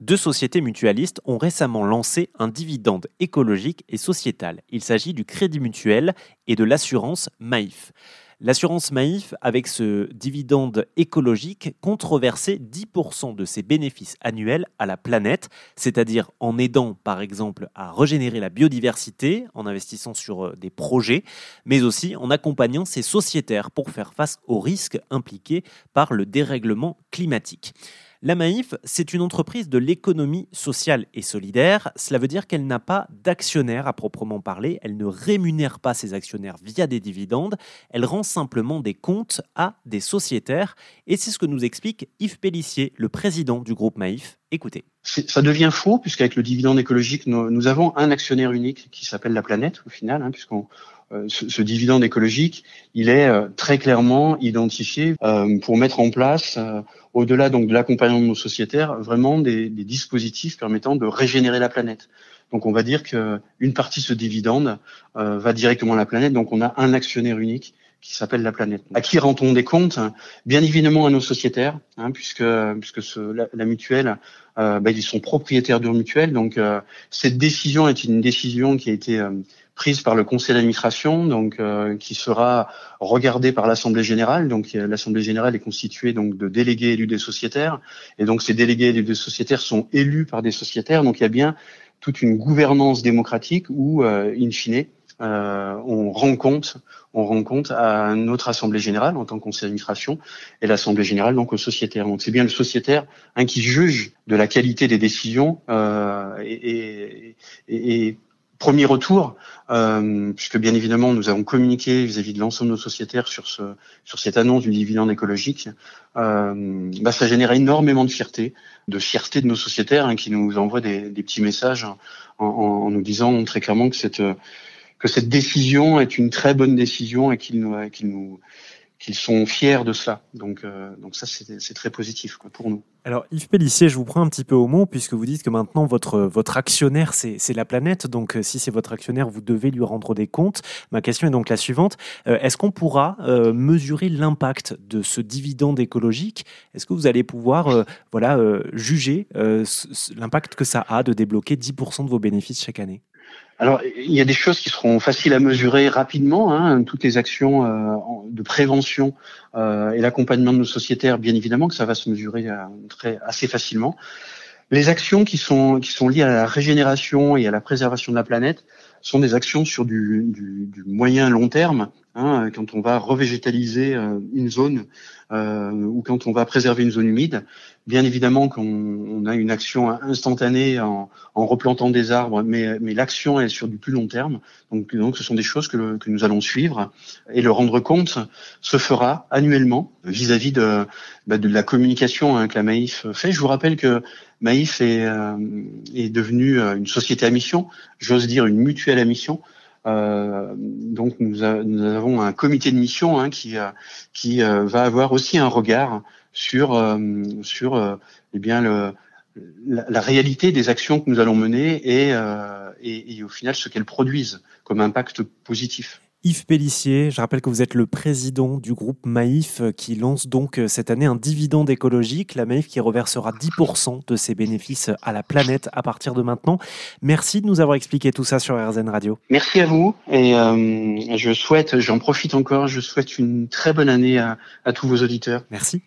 Deux sociétés mutualistes ont récemment lancé un dividende écologique et sociétal. Il s'agit du Crédit Mutuel et de l'assurance Maïf. L'assurance Maïf, avec ce dividende écologique, compte reverser 10% de ses bénéfices annuels à la planète, c'est-à-dire en aidant par exemple à régénérer la biodiversité, en investissant sur euh, des projets, mais aussi en accompagnant ses sociétaires pour faire face aux risques impliqués par le dérèglement climatique. La Maïf, c'est une entreprise de l'économie sociale et solidaire. Cela veut dire qu'elle n'a pas d'actionnaires à proprement parler. Elle ne rémunère pas ses actionnaires via des dividendes. Elle rend simplement des comptes à des sociétaires. Et c'est ce que nous explique Yves Pellissier, le président du groupe Maïf. Écoutez. Ça devient faux, puisqu'avec le dividende écologique, nous, avons un actionnaire unique qui s'appelle la planète, au final, hein, puisqu'on euh, ce, dividende écologique, il est euh, très clairement identifié euh, pour mettre en place, au-delà donc de l'accompagnement de nos sociétaires, vraiment des, des, dispositifs permettant de régénérer la planète. Donc on va dire qu'une partie de ce dividende va directement à la planète. Donc on a un actionnaire unique qui s'appelle la planète. À qui rend-on des comptes? Bien évidemment à nos sociétaires, hein, puisque puisque ce, la, mutuelle, euh, bah, ils sont propriétaires de mutuelle. Donc cette décision est une décision qui a été prise par le conseil d'administration, donc euh, qui sera regardée par l'assemblée générale. Donc l'assemblée générale est constituée donc de délégués élus des sociétaires, et donc ces délégués élus des sociétaires sont élus par des sociétaires. Donc il y a bien toute une gouvernance démocratique où, euh, in fine, euh, on rend compte, on rend compte à notre assemblée générale en tant que conseil d'administration et l'assemblée générale donc aux sociétaires. Donc c'est bien le sociétaire hein, qui juge de la qualité des décisions euh, et, premier retour, euh, puisque bien évidemment nous avons communiqué vis-à-vis de l'ensemble de nos sociétaires sur ce cette annonce du dividende écologique, euh, bah, ça génère énormément de fierté, de fierté de nos sociétaires hein, qui nous envoient des, des petits messages en, en, nous disant très clairement que cette que cette décision est une très bonne décision et qu'ils nous nous qu'ils sont fiers de cela. Donc, euh, donc ça, c'est très positif quoi, pour nous. Alors, Yves Pellissier, je vous prends un petit peu au mot, puisque vous dites que maintenant, votre, votre actionnaire, c'est la planète. Donc, euh, si c'est votre actionnaire, vous devez lui rendre des comptes. Ma question est donc la suivante. Euh, est-ce qu'on pourra mesurer l'impact de ce dividende écologique? Est-ce que vous allez pouvoir voilà, juger l'impact que ça a de débloquer 10% de vos bénéfices chaque année? Alors, il y a des choses qui seront faciles à mesurer rapidement. Hein, toutes les actions euh, de prévention euh, et l'accompagnement de nos sociétaires, bien évidemment, que ça va se mesurer euh, très, assez facilement. Les actions qui sont qui sont liées à la régénération et à la préservation de la planète sont des actions sur du, du, du moyen long terme. Hein, quand on va revégétaliser une zone euh, ou quand on va préserver une zone humide, bien évidemment qu'on on a une action instantanée en, en replantant des arbres, mais, mais l'action est sur du plus long terme. Donc, donc ce sont des choses que, que nous allons suivre et le rendre compte se fera annuellement vis-à-vis de, bah, de la communication hein, que la Maïf fait. Je vous rappelle que Maïf est, euh, est devenue une société à mission, j'ose dire une mutuelle mission. Euh, donc nous, avons un comité de mission hein, qui, euh, qui euh, va avoir aussi un regard sur, sur eh bien la, réalité des actions que nous allons mener et au final ce qu'elles produisent comme impact positif. Yves Pellissier, je rappelle que vous êtes le président du groupe Maïf euh, qui lance donc euh, cette année un dividende écologique. La Maïf qui reversera 10% de ses bénéfices à la planète à partir de maintenant. Merci de nous avoir expliqué tout ça sur RZN Radio. Merci à vous et euh, je souhaite, j'en profite encore, je souhaite une très bonne année à, à tous vos auditeurs. Merci.